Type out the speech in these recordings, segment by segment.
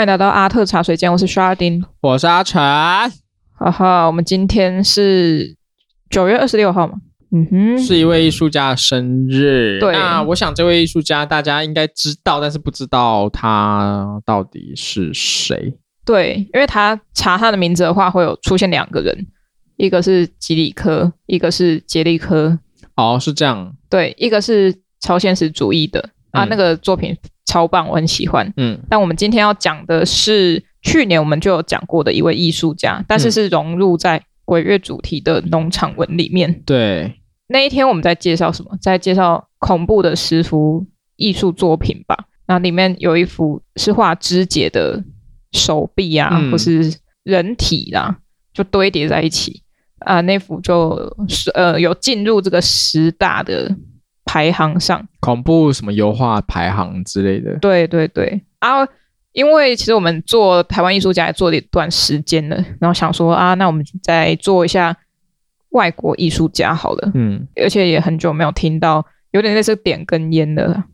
欢迎来到阿特茶水间，我是 Chardin，我是阿成。哈哈，我们今天是九月二十六号嘛？嗯哼，是一位艺术家的生日。对，那我想这位艺术家大家应该知道，但是不知道他到底是谁。对，因为他查他的名字的话，会有出现两个人，一个是吉里科，一个是杰利科。哦，是这样。对，一个是超现实主义的、嗯、啊，那个作品超棒，我很喜欢。嗯，但我们今天要讲的是去年我们就有讲过的一位艺术家，但是是融入在鬼月主题的农场文里面。对。那一天我们在介绍什么？在介绍恐怖的十幅艺术作品吧。那里面有一幅是画肢解的手臂啊，嗯、或是人体啦，就堆叠在一起啊。那幅就是呃有进入这个十大的排行上，恐怖什么油画排行之类的。对对对啊，因为其实我们做台湾艺术家也做了一段时间了，然后想说啊，那我们再做一下。外国艺术家好了，嗯，而且也很久没有听到，有点类似点根烟的了。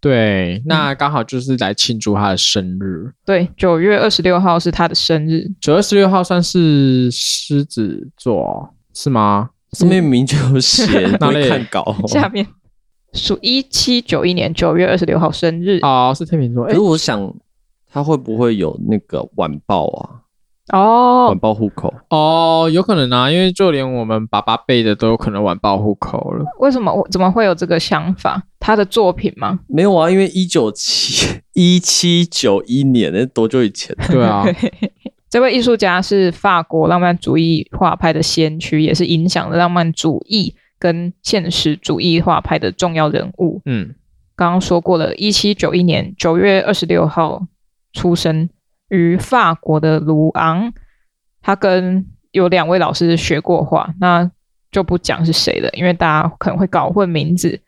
对，那刚好就是来庆祝他的生日。嗯、对，九月二十六号是他的生日。九月二十六号算是狮子座是吗？上面明明就写 那里看稿？下面属一七九一年九月二十六号生日。哦，是天秤座。可是我想，他会不会有那个晚报啊？哦，晚报户口哦，有可能啊，因为就连我们爸爸辈的都有可能晚报户口了。为什么我怎么会有这个想法？他的作品吗？没有啊，因为一九七一七九一年，那多久以前？对啊，这位艺术家是法国浪漫主义画派的先驱，也是影响了浪漫主义跟现实主义画派的重要人物。嗯，刚刚说过了，一七九一年九月二十六号出生。于法国的卢昂，他跟有两位老师学过画，那就不讲是谁了，因为大家可能会搞混名字。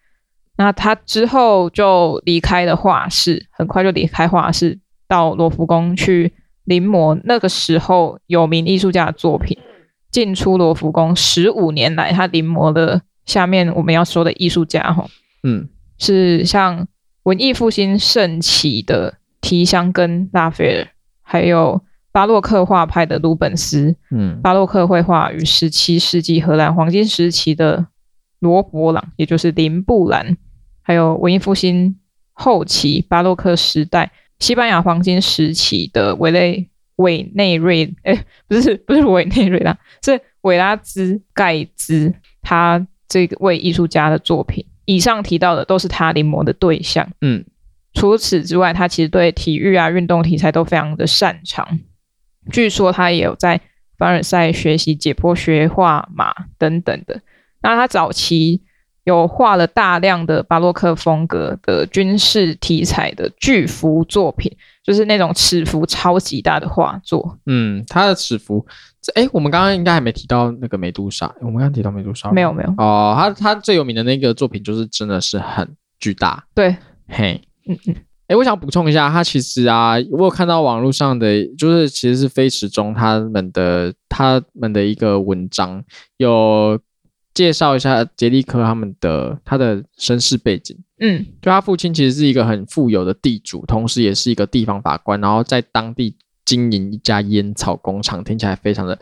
那他之后就离开了画室，很快就离开画室，到罗浮宫去临摹那个时候有名艺术家的作品。进出罗浮宫十五年来，他临摹了下面我们要说的艺术家，哈，嗯，是像文艺复兴盛起的提香跟拉斐尔。还有巴洛克画派的鲁本斯，嗯，巴洛克绘画与十七世纪荷兰黄金时期的罗勃朗，也就是林布兰，还有文艺复兴后期巴洛克时代西班牙黄金时期的委内委内瑞，哎，不是不是委内瑞拉，是维拉兹盖兹，他这位艺术家的作品，以上提到的都是他临摹的对象，嗯。除此之外，他其实对体育啊、运动题材都非常的擅长。据说他也有在凡尔赛学习解剖学、画马等等的。那他早期有画了大量的巴洛克风格的军事题材的巨幅作品，就是那种尺幅超级大的画作。嗯，他的尺幅，哎，我们刚刚应该还没提到那个美杜莎。我们刚刚提到美杜莎没有没有哦，他他最有名的那个作品就是真的是很巨大。对，嘿。嗯嗯，哎，我想补充一下，他其实啊，我有看到网络上的，就是其实是飞驰中他们的他们的一个文章，有介绍一下杰利科他们的他的身世背景。嗯，就他父亲其实是一个很富有的地主，同时也是一个地方法官，然后在当地经营一家烟草工厂，听起来非常的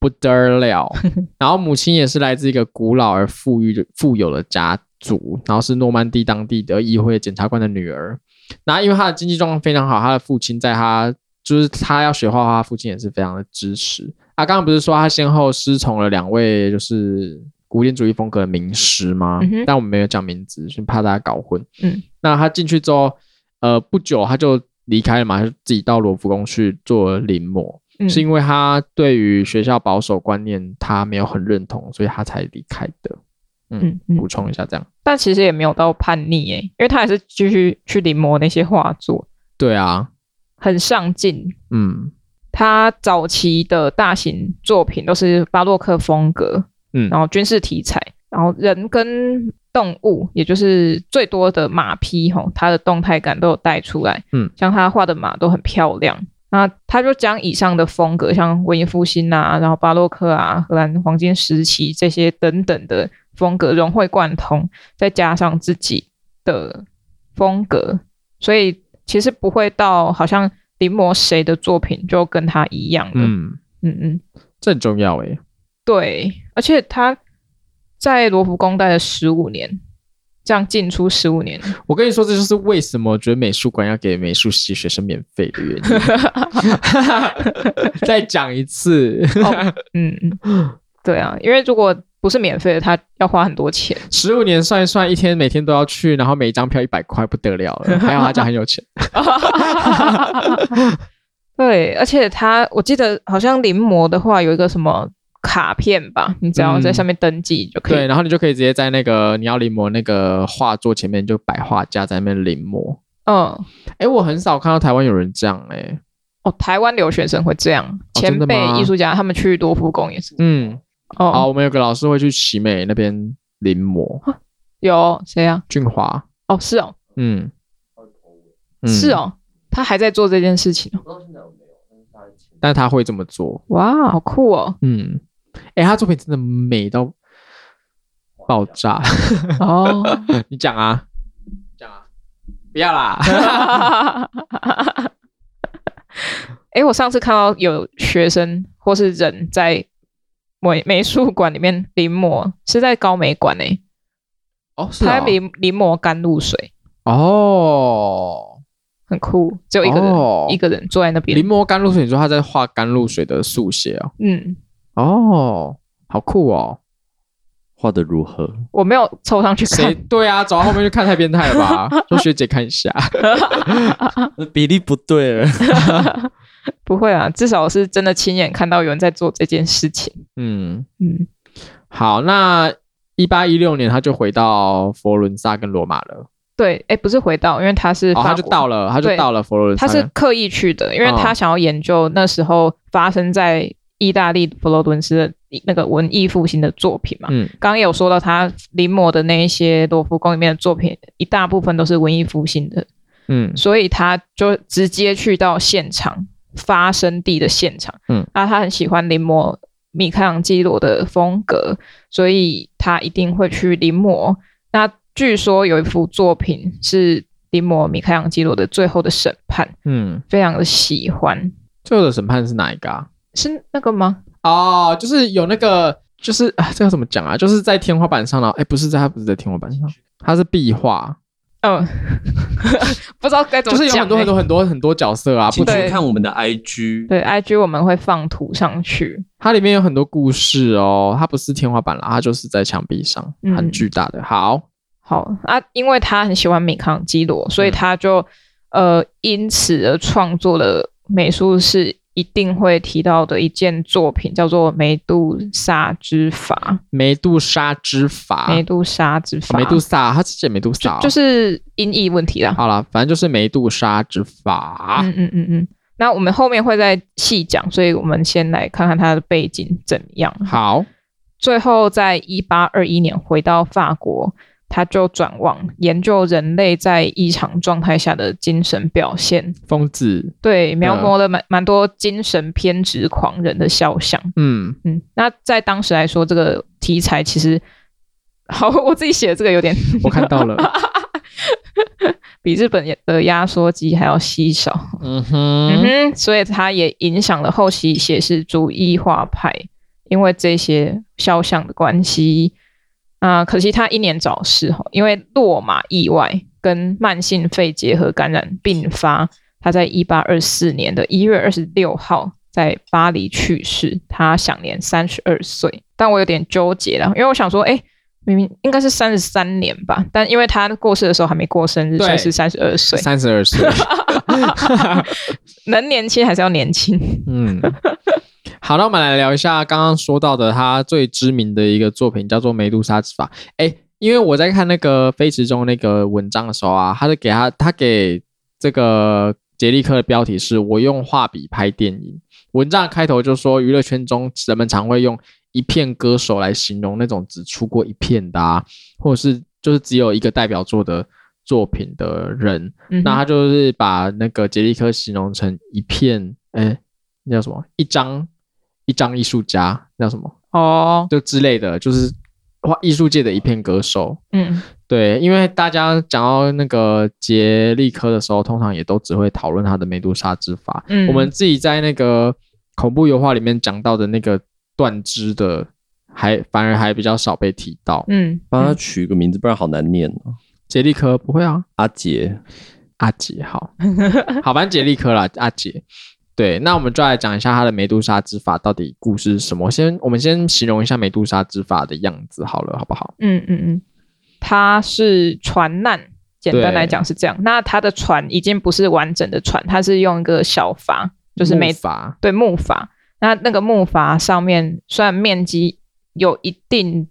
不得了。然后母亲也是来自一个古老而富裕的富有的家。族，然后是诺曼底当地的议会检察官的女儿。那因为他的经济状况非常好，他的父亲在他就是他要学画画，他父亲也是非常的支持。啊，刚刚不是说他先后师从了两位就是古典主义风格的名师吗？嗯、但我们没有讲名字，是怕大家搞混。嗯，那他进去之后，呃，不久他就离开了嘛，就自己到罗浮宫去做临摹。嗯，是因为他对于学校保守观念他没有很认同，所以他才离开的。嗯，补充一下这样，但其实也没有到叛逆诶，因为他还是继续去临摹那些画作。对啊，很上进。嗯，他早期的大型作品都是巴洛克风格，嗯，然后军事题材，然后人跟动物，也就是最多的马匹吼，它的动态感都有带出来。嗯，像他画的马都很漂亮。那他就将以上的风格，像文艺复兴啊，然后巴洛克啊，荷兰黄金时期这些等等的。风格融会贯通，再加上自己的风格，所以其实不会到好像临摹谁的作品就跟他一样的。嗯嗯嗯，这很重要诶。对，而且他在罗浮宫待了十五年。这样进出十五年，我跟你说，这就是为什么我觉得美术馆要给美术系学生免费的原因。再讲一次，哦、嗯嗯，对啊，因为如果不是免费的，他要花很多钱。十五年算一算，一天每天都要去，然后每一张票一百块，不得了了。还好他家很有钱。对，而且他，我记得好像临摹的话有一个什么。卡片吧，你只要在上面登记就可以。嗯、对，然后你就可以直接在那个你要临摹那个画作前面就摆画架在那边临摹。嗯，哎，我很少看到台湾有人这样哎、欸。哦，台湾留学生会这样，前辈艺术家他们去罗浮宫也是。嗯，哦，好，我们有个老师会去奇美那边临摹。有谁啊？俊华。哦，是哦。嗯。是哦，他还在做这件事情。但他会这么做。哇，好酷哦。嗯。哎、欸，他作品真的美到爆炸 哦！你讲啊，讲啊，不要啦！哎、欸，我上次看到有学生或是人在美美术馆里面临摹，是在高美馆哎。哦，是啊、他临临摹甘露水哦，很酷，只有一个人、哦、一个人坐在那边临摹甘露水。你说他在画甘露水的速写哦？嗯。哦，好酷哦！画的如何？我没有凑上去看。对啊，走到后面去看太变态了吧？说学姐看一下，比例不对了。不会啊，至少是真的亲眼看到有人在做这件事情。嗯嗯，好，那一八一六年他就回到佛罗伦萨跟罗马了。对，哎，不是回到，因为他是哦，他就到了，他就到了佛罗伦萨。他是刻意去的，因为他想要研究那时候发生在。意大利佛罗伦斯的那个文艺复兴的作品嘛，嗯，刚刚有说到他临摹的那一些罗浮宫里面的作品，一大部分都是文艺复兴的，嗯，所以他就直接去到现场发生地的现场，嗯，那他很喜欢临摹米开朗基罗的风格，所以他一定会去临摹。那据说有一幅作品是临摹米开朗基罗的《最后的审判》，嗯，非常的喜欢。《最后的审判》是哪一个啊？是那个吗？哦，就是有那个，就是啊，这要怎么讲啊？就是在天花板上了？哎，不是在，它不是在天花板上，它是壁画。嗯，不知道该怎么讲。就是有很多很多很多很多角色啊，不去看我们的 IG，对，IG 我们会放图上去。它里面有很多故事哦，它不是天花板啦，它就是在墙壁上，很巨大的。嗯、好，好啊，因为他很喜欢米开朗基罗，所以他就、嗯、呃因此而创作了美术史。一定会提到的一件作品叫做《梅杜莎之法》。梅杜莎之法，梅杜莎之法，梅杜莎，它是写梅杜莎，就，就是音译问题啦。好了，反正就是梅杜莎之法。嗯嗯嗯嗯。那我们后面会再细讲，所以我们先来看看它的背景怎么样。好，最后在一八二一年回到法国。他就转往研究人类在异常状态下的精神表现，疯子对，描摹了蛮蛮多精神偏执狂人的肖像。嗯嗯，那在当时来说，这个题材其实好，我自己写的这个有点，我看到了，比日本的压缩机还要稀少。嗯哼，嗯哼，所以它也影响了后期写实主义画派，因为这些肖像的关系。啊、可惜他英年早逝哈，因为落马意外跟慢性肺结核感染并发，他在一八二四年的一月二十六号在巴黎去世，他享年三十二岁。但我有点纠结了，因为我想说，哎，明明应该是三十三年吧，但因为他过世的时候还没过生日，所以是三十二岁。三十二岁，能年轻还是要年轻。嗯。好，那我们来聊一下刚刚说到的他最知名的一个作品，叫做《梅杜莎之法》。哎，因为我在看那个飞驰中那个文章的时候啊，他是给他他给这个杰利克的标题是“我用画笔拍电影”。文章开头就说，娱乐圈中人们常会用一片歌手来形容那种只出过一片的啊，或者是就是只有一个代表作的作品的人。嗯、那他就是把那个杰利科形容成一片，哎，那叫什么？一张。一张艺术家，那叫什么？哦，就之类的，就是画艺术界的一片歌手。嗯，对，因为大家讲到那个杰利科的时候，通常也都只会讨论他的梅杜莎之法。嗯，我们自己在那个恐怖油画里面讲到的那个断肢的，还反而还比较少被提到。嗯，帮他取个名字，不然好难念哦。杰利科不会啊，阿杰，阿杰好，好，反正杰利科啦，阿杰。对，那我们就来讲一下他的梅杜莎之法到底故事是什么。先，我们先形容一下梅杜莎之法的样子好了，好不好？嗯嗯嗯，它是船难，简单来讲是这样。那它的船已经不是完整的船，它是用一个小筏，就是木筏，对，木筏。那那个木筏上面虽然面积有一定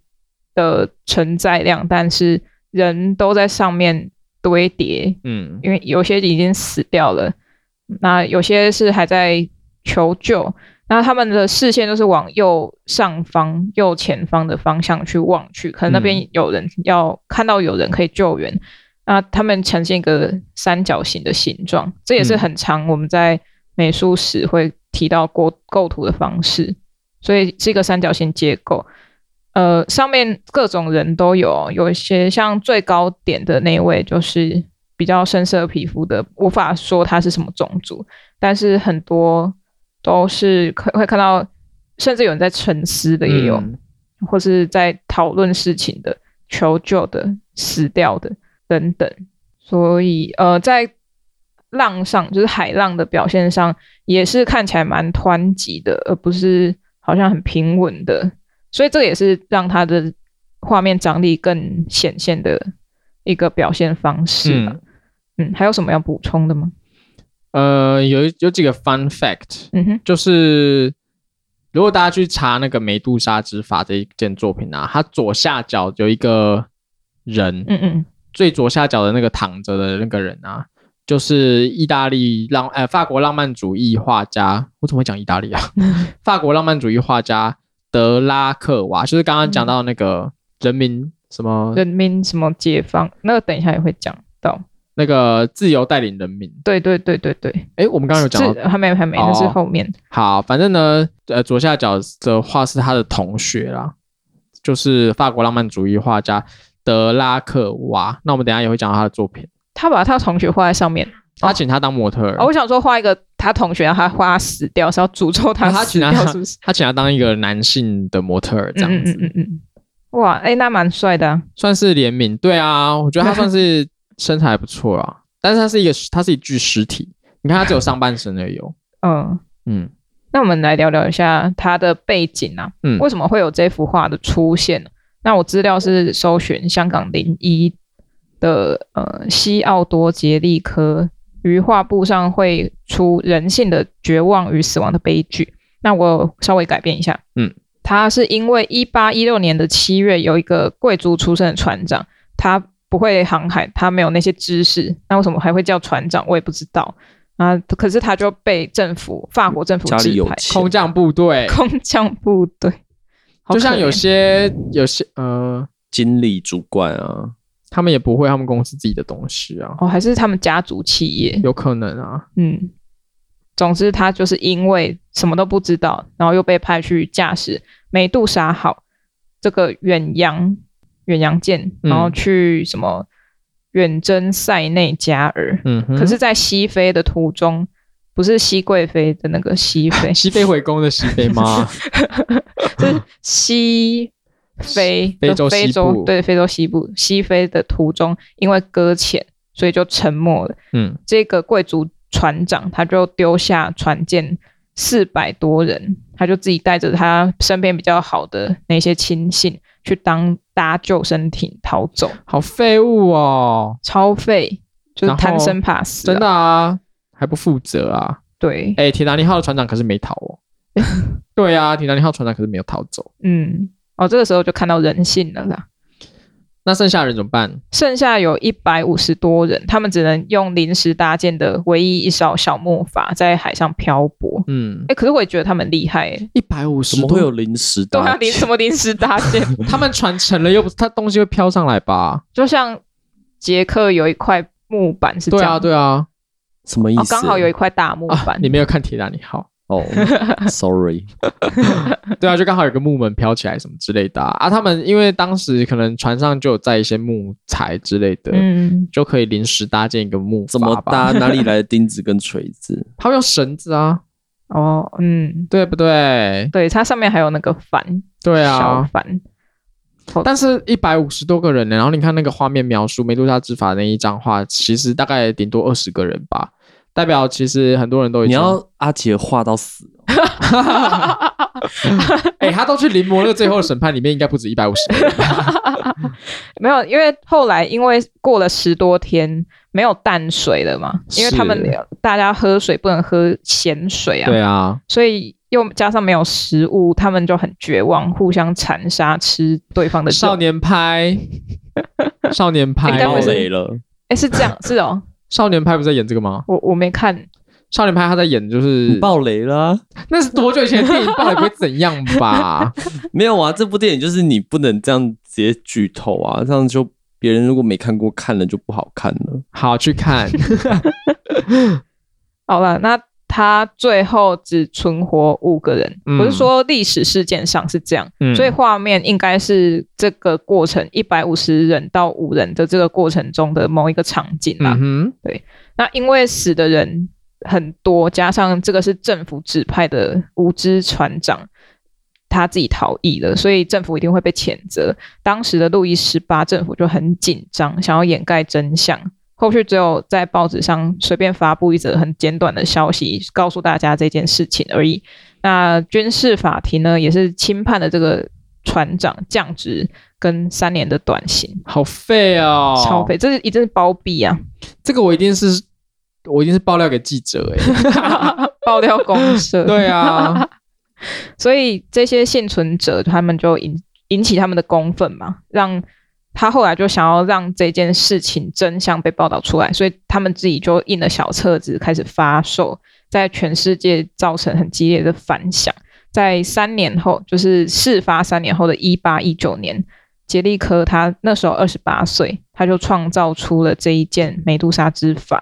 的承载量，但是人都在上面堆叠。嗯，因为有些已经死掉了。那有些是还在求救，那他们的视线都是往右上方、右前方的方向去望去，可能那边有人要、嗯、看到有人可以救援。那他们呈现一个三角形的形状，这也是很常我们在美术史会提到过构图的方式，所以是一个三角形结构。呃，上面各种人都有，有一些像最高点的那位就是。比较深色皮肤的，无法说他是什么种族，但是很多都是可会看到，甚至有人在沉思的也有，嗯、或是在讨论事情的、求救的、死掉的等等。所以，呃，在浪上，就是海浪的表现上，也是看起来蛮湍急的，而不是好像很平稳的。所以，这也是让它的画面张力更显现的一个表现方式。嗯嗯，还有什么要补充的吗？呃，有有几个 fun fact，嗯哼，就是如果大家去查那个梅杜莎之法这一件作品啊，它左下角有一个人，嗯嗯，最左下角的那个躺着的那个人啊，就是意大利浪呃法国浪漫主义画家，我怎么会讲意大利啊？法国浪漫主义画家德拉克瓦，就是刚刚讲到那个人民什么人民什么解放，那个等一下也会讲到。那个自由带领人民，对对对对对。哎，我们刚刚有讲到，还没还没，那是后面。哦。好，反正呢，呃，左下角的画是他的同学啦，就是法国浪漫主义画家德拉克瓦。那我们等一下也会讲到他的作品。他把他同学画在上面，他请他当模特儿。哦，我想说画一个他同学，他画他死掉，是要诅咒他死掉，是不是？他请他当一个男性的模特儿，这样子。嗯嗯嗯嗯。哇，哎，那蛮帅的啊，算是联名。对啊，我觉得他算是。身材还不错啊，但是他是一个，他是一具尸体。你看，他只有上半身而已。嗯嗯，那我们来聊聊一下他的背景啊。嗯，为什么会有这幅画的出现？那我资料是搜寻香港零一的呃西奥多杰利科于画布上绘出人性的绝望与死亡的悲剧。那我稍微改变一下。嗯，他是因为一八一六年的七月，有一个贵族出身的船长，他。不会航海，他没有那些知识，那为什么还会叫船长？我也不知道啊。可是他就被政府，法国政府指派空降部队，空降部队，就像有些有些呃经理主管啊，他们也不会他们公司自己的东西啊。哦，还是他们家族企业？有可能啊。嗯，总之他就是因为什么都不知道，然后又被派去驾驶美杜莎号这个远洋。远洋舰，然后去什么远征塞内加尔？嗯，可是，在西非的途中，不是熹贵妃的那个熹妃，熹妃回宫的熹妃吗？是西非，非洲西部，对，非洲西部西非的途中，因为搁浅，所以就沉没了。嗯，这个贵族船长他就丢下船舰四百多人，他就自己带着他身边比较好的那些亲信。去当搭救生艇逃走，好废物哦，超废，就是贪生怕死，真的啊，还不负责啊？对，哎，铁达尼号的船长可是没逃哦。对啊，铁达尼号船长可是没有逃走。嗯，哦，这个时候就看到人性了啦。那剩下人怎么办？剩下有一百五十多人，他们只能用临时搭建的唯一一艘小木筏在海上漂泊。嗯，哎、欸，可是我也觉得他们厉害、欸。一百五十怎么会有临时搭建？对啊，临什么临时搭建？他们船沉了，又不是他东西会飘上来吧？就像杰克有一块木板是这样。对啊，对啊。什么意思？刚、哦、好有一块大木板。啊、你没有看铁达尼号？哦，sorry，对啊，就刚好有个木门飘起来什么之类的啊。啊他们因为当时可能船上就有载一些木材之类的，嗯，就可以临时搭建一个木筏。怎么搭？哪里来的钉子跟锤子？他们用绳子啊。哦，嗯，对不对？对，它上面还有那个帆，对啊，小帆。但是，一百五十多个人呢。然后你看那个画面描述《梅杜莎之法》那一张画，其实大概顶多二十个人吧。代表其实很多人都已经。你要阿杰画到死。哎、欸，他都去临摹那个最后的审判里面，应该不止一百五十。没有，因为后来因为过了十多天没有淡水了嘛，因为他们大家喝水不能喝咸水啊。对啊，所以。又加上没有食物，他们就很绝望，互相残杀，吃对方的少年派，少年派爆雷了。哎，是这样，是哦。少年派不是在演这个吗？我我没看。少年派他在演就是爆雷了。那是多久以前的电影？爆雷会怎样吧？没有啊，这部电影就是你不能这样直接剧透啊，这样就别人如果没看过，看了就不好看了。好，去看。好了，那。他最后只存活五个人，不是说历史事件上是这样，嗯、所以画面应该是这个过程一百五十人到五人的这个过程中的某一个场景啦。嗯、对，那因为死的人很多，加上这个是政府指派的无知船长，他自己逃逸了，所以政府一定会被谴责。当时的路易十八政府就很紧张，想要掩盖真相。后续只有在报纸上随便发布一则很简短的消息，告诉大家这件事情而已。那军事法庭呢，也是轻判了这个船长降职跟三年的短刑。好废哦，超废！这是一定是包庇啊！这个我一定是，我一定是爆料给记者哎、欸，爆料公社。对啊，所以这些幸存者他们就引引起他们的公愤嘛，让。他后来就想要让这件事情真相被报道出来，所以他们自己就印了小册子，开始发售，在全世界造成很激烈的反响。在三年后，就是事发三年后的一八一九年，杰利科他那时候二十八岁，他就创造出了这一件美杜莎之筏，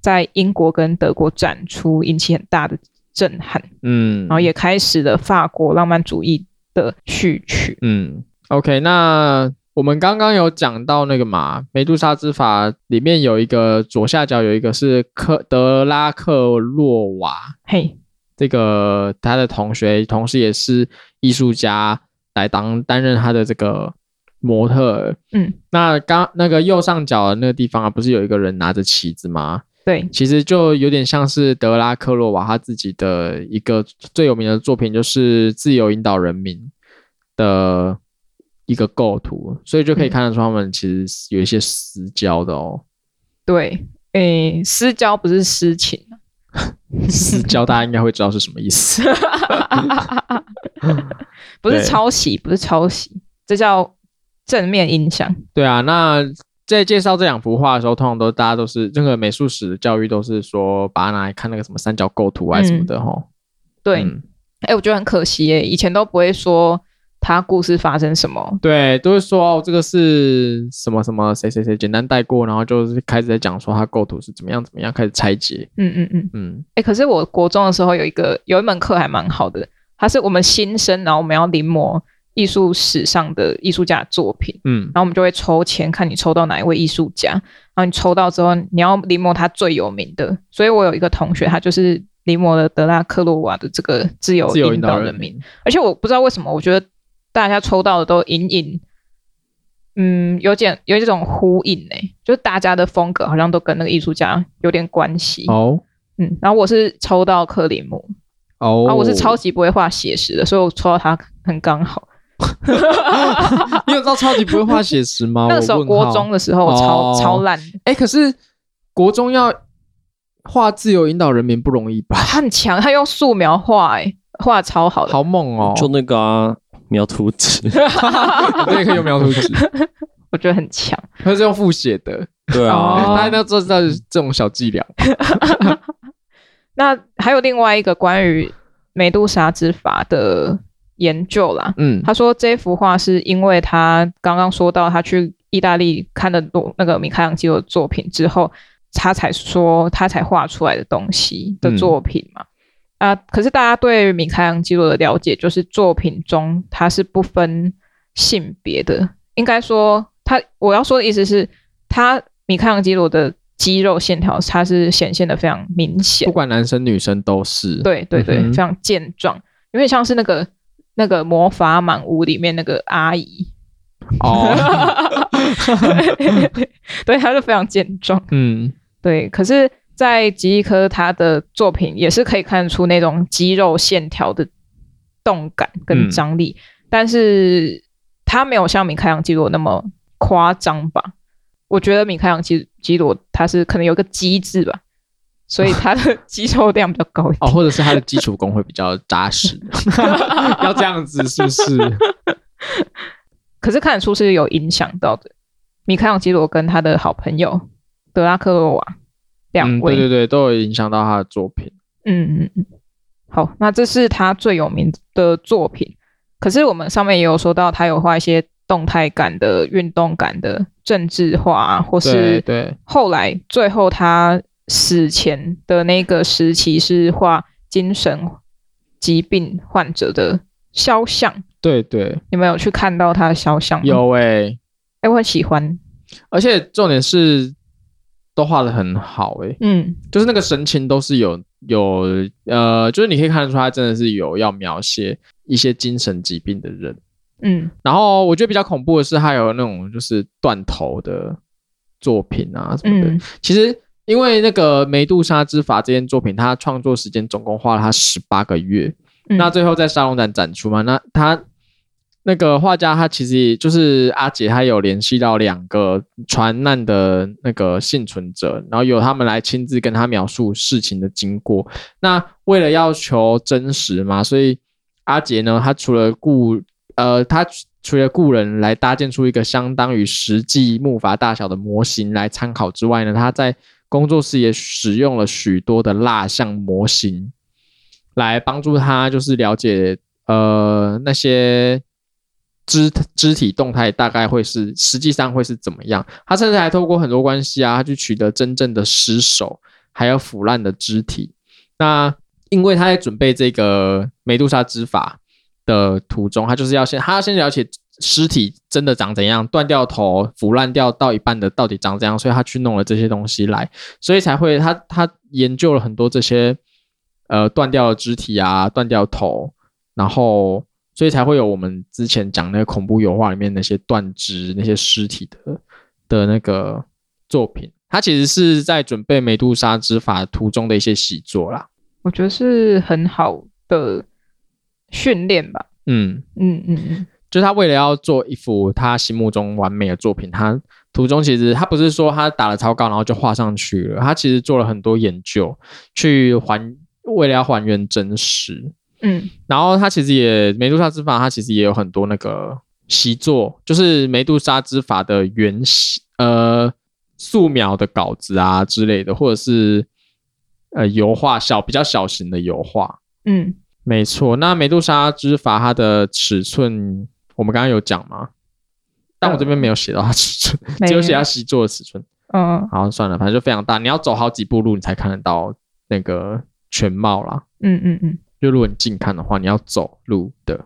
在英国跟德国展出，引起很大的震撼。嗯，然后也开始了法国浪漫主义的序曲。嗯，OK，那。我们刚刚有讲到那个嘛，梅杜莎之法里面有一个左下角有一个是克德拉克洛瓦，嘿，这个他的同学，同时也是艺术家，来当担任他的这个模特。嗯，那刚那个右上角的那个地方啊，不是有一个人拿着旗子吗？对，其实就有点像是德拉克洛瓦他自己的一个最有名的作品，就是自由引导人民的。一个构图，所以就可以看得出他们其实有一些私交的哦。对，诶，私交不是私情，私交大家应该会知道是什么意思。不是抄袭，不是抄袭，这叫正面影响。对啊，那在介绍这两幅画的时候，通常都大家都是这个美术史的教育都是说把它拿来看那个什么三角构图啊什么的哈、嗯。对，哎、嗯，我觉得很可惜耶，以前都不会说。他故事发生什么？对，都会说哦，这个是什么什么谁谁谁，简单带过，然后就是开始在讲说他构图是怎么样怎么样，开始拆解。嗯嗯嗯嗯。哎、欸，可是我国中的时候有一个有一门课还蛮好的，它是我们新生，然后我们要临摹艺术史上的艺术家的作品。嗯，然后我们就会抽签，看你抽到哪一位艺术家，然后你抽到之后，你要临摹他最有名的。所以我有一个同学，他就是临摹了德拉克洛瓦的这个自由引导人民，而且我不知道为什么，我觉得。大家抽到的都隐隐，嗯，有点有这种呼应呢，就是大家的风格好像都跟那个艺术家有点关系哦。嗯，然后我是抽到克里姆哦，然后我是超级不会画写实的，所以我抽到他很刚好。你有知道超级不会画写实吗？那个时候国中的时候我超、哦、超烂。哎、欸，可是国中要画自由引导人民不容易吧？他很强，他用素描画，哎，画超好的，好猛哦！就那个、啊。描图纸，我也可以用描图纸，我觉得很强。他是用复写的，对啊，大家要知道这种小伎俩。那还有另外一个关于美杜莎之法的研究啦，嗯，他说这幅画是因为他刚刚说到他去意大利看的多那个米开朗基罗的作品之后，他才说他才画出来的东西的作品嘛。嗯啊，可是大家对米开朗基罗的了解，就是作品中他是不分性别的。应该说，他我要说的意思是，他米开朗基罗的肌肉线条，它是显现的非常明显，不管男生女生都是。对对对，嗯、非常健壮，有点像是那个那个魔法满屋里面那个阿姨。哦，对，他是非常健壮。嗯，对，可是。在吉伊科他的作品也是可以看出那种肌肉线条的动感跟张力，嗯、但是他没有像米开朗基罗那么夸张吧？我觉得米开朗基基罗他是可能有个“机制吧，所以他的 肌肉量比较高一点，哦，或者是他的基础功会比较扎实，要这样子是不是？可是看得出是有影响到的。米开朗基罗跟他的好朋友德拉克洛瓦。两位、嗯、对对对，都有影响到他的作品。嗯嗯嗯，好，那这是他最有名的作品。可是我们上面也有说到，他有画一些动态感的、运动感的政治画，或是对后来最后他死前的那个时期是画精神疾病患者的肖像。对对，你们有去看到他的肖像吗？有诶、欸，哎，我很喜欢，而且重点是。都画的很好诶、欸，嗯，就是那个神情都是有有呃，就是你可以看得出他真的是有要描写一些精神疾病的人，嗯，然后我觉得比较恐怖的是还有那种就是断头的作品啊什么的。嗯、其实因为那个梅杜莎之筏这件作品，他创作时间总共花了他十八个月，嗯、那最后在沙龙展展出嘛，那他。那个画家他其实就是阿杰，他有联系到两个船难的那个幸存者，然后由他们来亲自跟他描述事情的经过。那为了要求真实嘛，所以阿杰呢，他除了雇呃，他除了雇人来搭建出一个相当于实际木筏大小的模型来参考之外呢，他在工作室也使用了许多的蜡像模型来帮助他，就是了解呃那些。肢肢体动态大概会是，实际上会是怎么样？他甚至还透过很多关系啊，他去取得真正的尸首，还有腐烂的肢体。那因为他在准备这个梅杜莎之法的途中，他就是要先，他要先了解尸体真的长怎样，断掉头、腐烂掉到一半的到底长怎样，所以他去弄了这些东西来，所以才会他他研究了很多这些呃断掉的肢体啊，断掉头，然后。所以才会有我们之前讲那个恐怖油画里面那些断肢、那些尸体的的那个作品，他其实是在准备美杜莎之法途中的一些习作啦。我觉得是很好的训练吧。嗯嗯嗯嗯，就是他为了要做一幅他心目中完美的作品，他途中其实他不是说他打了草稿然后就画上去了，他其实做了很多研究，去还为了要还原真实。嗯，然后它其实也梅杜莎之法，它其实也有很多那个习作，就是梅杜莎之法的原呃素描的稿子啊之类的，或者是呃油画小比较小型的油画。嗯，没错。那梅杜莎之法它的尺寸，我们刚刚有讲吗？但我这边没有写到它尺寸，呃、只有写它习作的尺寸。嗯，好，算了，反正就非常大，你要走好几步路，你才看得到那个全貌啦。嗯嗯嗯。嗯就如果你近看的话，你要走路的，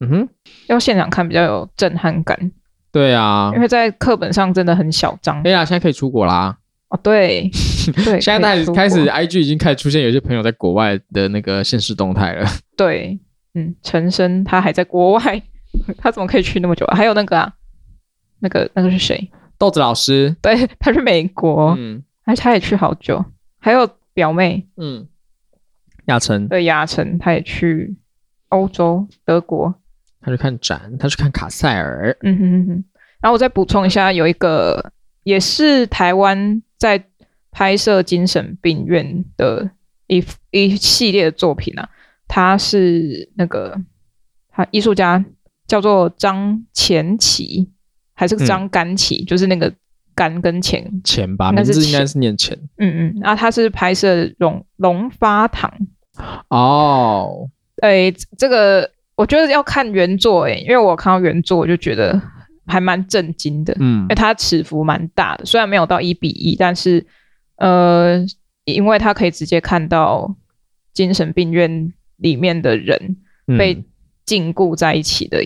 嗯哼，要现场看比较有震撼感。对啊，因为在课本上真的很小张。哎呀，现在可以出国啦！哦，对，对，现在开始开始，IG 已经开始出现有些朋友在国外的那个现实动态了。对，嗯，陈升他还在国外，他怎么可以去那么久啊？还有那个啊，那个那个是谁？豆子老师，对，他去美国，嗯，而且他也去好久。还有表妹，嗯。亚琛对，亚琛，他也去欧洲德国，他去看展，他去看卡塞尔。嗯哼哼哼。然后我再补充一下，有一个也是台湾在拍摄精神病院的一一系列的作品啊，他是那个他艺术家叫做张前奇，还是张甘奇？嗯、就是那个干跟钱钱吧，名字应该是念钱。嗯嗯，然后他是拍摄龙龙发堂。哦，哎，这个我觉得要看原作哎，因为我看到原作我就觉得还蛮震惊的，嗯，因为它尺幅蛮大的，虽然没有到一比一，但是呃，因为它可以直接看到精神病院里面的人被禁锢在一起的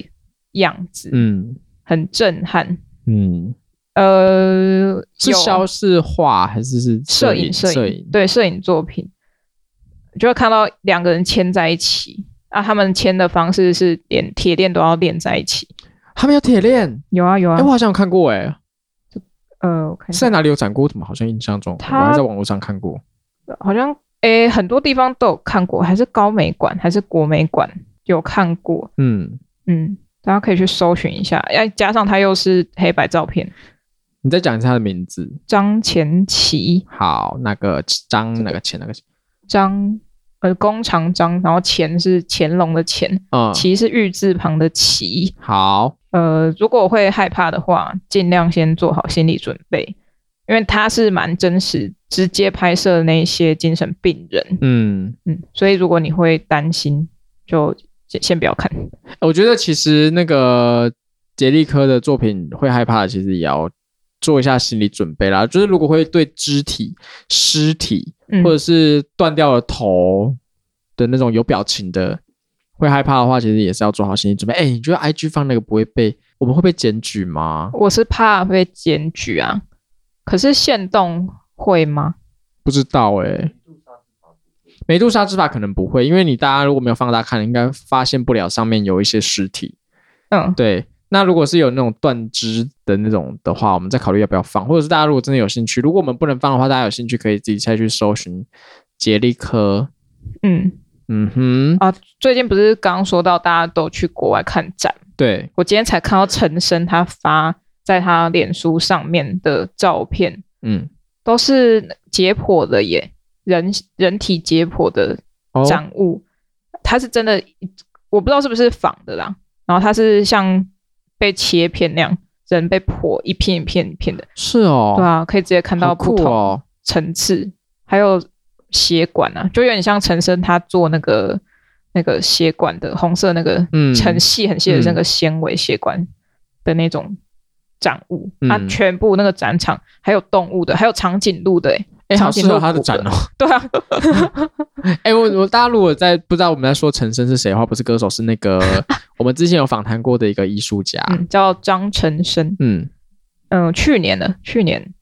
样子，嗯，很震撼，嗯，呃，是肖是画还是是摄影？摄影。对，摄影作品，就会看到两个人牵在一起啊，他们牵的方式是连铁链都要连在一起，他们有铁链？有啊有啊，哎，我好像有看过哎。呃，我看是在哪里有展过？怎么好像印象中他我还在网络上看过？好像诶，很多地方都有看过，还是高美馆还是国美馆有看过？嗯嗯，大家可以去搜寻一下。哎，加上他又是黑白照片。你再讲一下他的名字：张前奇。好，那个张，那个前，那个张，呃，弓长张，然后乾是乾隆的乾，嗯，奇是玉字旁的奇。好。呃，如果会害怕的话，尽量先做好心理准备，因为他是蛮真实，直接拍摄那些精神病人。嗯嗯，所以如果你会担心，就先先不要看。我觉得其实那个杰利科的作品会害怕，其实也要做一下心理准备啦。就是如果会对肢体、尸体，或者是断掉了头的那种有表情的。会害怕的话，其实也是要做好心理准备。哎，你觉得 IG 放那个不会被我们会被检举吗？我是怕被检举啊，可是限动会吗？不知道哎、欸。美杜莎之法可能不会，因为你大家如果没有放大看，应该发现不了上面有一些尸体。嗯，对。那如果是有那种断肢的那种的话，我们再考虑要不要放，或者是大家如果真的有兴趣，如果我们不能放的话，大家有兴趣可以自己再去搜寻杰利科。嗯。嗯哼啊，最近不是刚刚说到大家都去国外看展？对，我今天才看到陈升他发在他脸书上面的照片，嗯，都是解剖的耶，人人体解剖的展物，哦，他是真的，我不知道是不是仿的啦。然后他是像被切片那样，人被剖一片一片一片的，是哦，对啊，可以直接看到不同层次，哦，还有。血管啊，就有点像陈生他做那个那个血管的红色那个，嗯，很细很细的那个纤维血管的那种展物，啊、全部那个展场还有动物的，还有长颈鹿的、欸，哎，好适合他的展哦。对啊，哎、欸，我我大家如果在不知道我们在说陈升是谁的话，不是歌手，是那个 我们之前有访谈过的一个艺术家，嗯、叫张陈升，嗯嗯，去年的去年。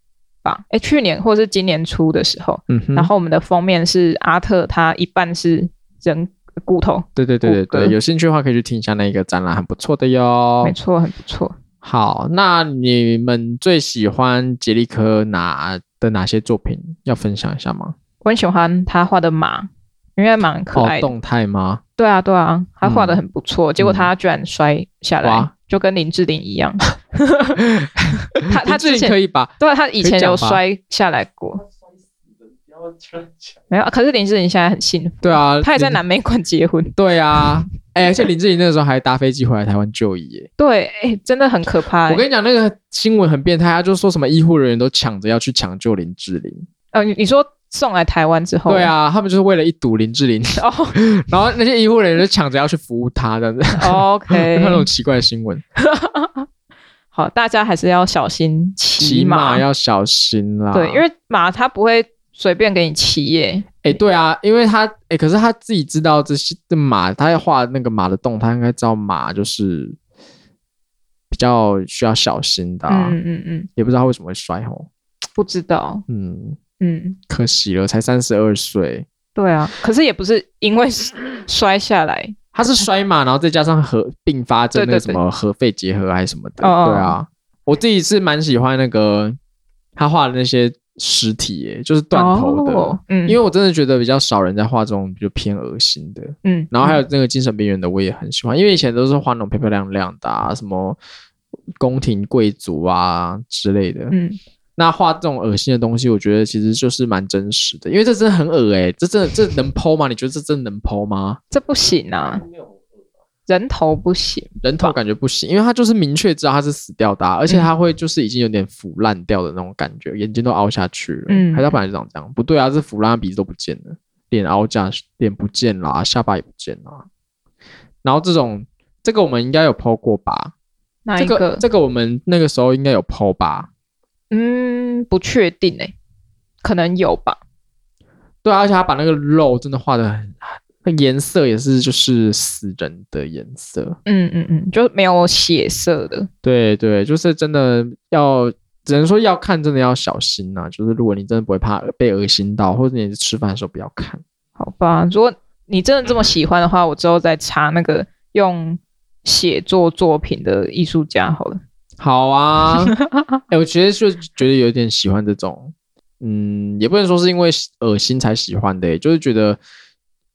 吧，哎，去年或者是今年初的时候，嗯，然后我们的封面是阿特，他一半是人骨头，对对对对对，有兴趣的话可以去听一下那个展览，很不错的哟，没错，很不错。好，那你们最喜欢杰利科哪的哪些作品？要分享一下吗？我很喜欢他画的马，因为蛮可爱的，哦、动态吗？对啊，对啊，他画的很不错，嗯、结果他居然摔下来。嗯就跟林志玲一样，他他之前可以吧？对，他以前有摔下来过，没有。可是林志玲现在很幸福，对啊，她也在南美馆结婚，对啊，哎、欸，而且林志玲那个时候还搭飞机回来台湾就医，耶。对，哎、欸，真的很可怕。我跟你讲，那个新闻很变态，他就说什么医护人员都抢着要去抢救林志玲。呃，你说。送来台湾之后，对啊，他们就是为了一睹林志玲，哦、然后那些医护人员就抢着要去服务他，这样子。OK，那种奇怪的新闻。好，大家还是要小心骑马，骑马要小心啦。对，因为马它不会随便给你骑耶。哎、欸，对啊，因为他哎、欸，可是他自己知道这些的马，他要画那个马的洞，他应该知道马就是比较需要小心的、啊。嗯嗯嗯，也不知道他为什么会摔吼，不知道。嗯。嗯，可惜了，才三十二岁。对啊，可是也不是因为 摔下来，他是摔嘛，然后再加上核并发症，那个什么核肺结核还是什么的。对啊，我自己是蛮喜欢那个他画的那些尸体，耶，就是断头的。哦、嗯，因为我真的觉得比较少人在画这种就偏恶心的。嗯，然后还有那个精神病院的，我也很喜欢，因为以前都是画那种漂漂亮亮的、啊，什么宫廷贵族啊之类的。嗯。那画这种恶心的东西，我觉得其实就是蛮真实的，因为这真的很恶哎、欸，这真的这能 po 吗？你觉得这真的能 po 吗？这不行啊，人头不行，人头感觉不行，因为他就是明确知道他是死掉的、啊，而且他会就是已经有点腐烂掉的那种感觉，嗯、眼睛都凹下去了，嗯，还是他本来就长这样？不对啊，是腐烂，鼻子都不见了，脸凹下，脸不见了，下巴也不见了，然后这种这个我们应该有 po 过吧？哪一个？这个、这个我们那个时候应该有 po 吧？嗯，不确定哎、欸，可能有吧。对啊，而且他把那个肉真的画的很，那颜色也是就是死人的颜色。嗯嗯嗯，就没有血色的。对对，就是真的要，只能说要看，真的要小心呐、啊。就是如果你真的不会怕被恶心到，或者你吃饭的时候不要看。好吧，如果你真的这么喜欢的话，我之后再查那个用血做作品的艺术家好了。好啊，哎、欸，我其实就觉得有点喜欢这种，嗯，也不能说是因为恶心才喜欢的，就是觉得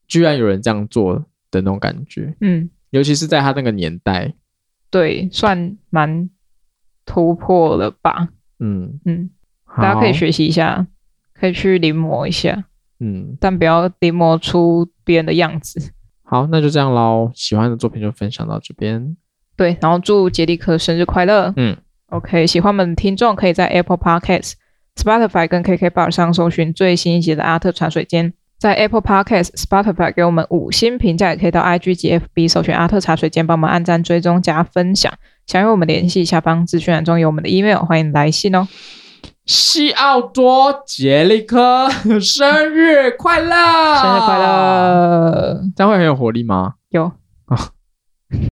居然有人这样做的那种感觉，嗯，尤其是在他那个年代，对，算蛮突破了吧，嗯。嗯，大家可以学习一下，可以去临摹一下，嗯，但不要临摹出别人的样子。好，那就这样喽，喜欢的作品就分享到这边。对，然后祝杰利克生日快乐。嗯，OK，喜欢我们的听众可以在 Apple Podcast、Spotify 跟 KKBOX 上搜寻最新一集的《阿特茶水间》。在 Apple Podcast、Spotify 给我们五星评价，也可以到 IG 及 FB 搜寻《阿特茶水间》，帮我们按赞、追踪、加分享。想与我们联系，下方资讯栏中有我们的 email，欢迎来信哦。西奥多杰利科 生日快乐！生日快乐！这样会很有活力吗？有。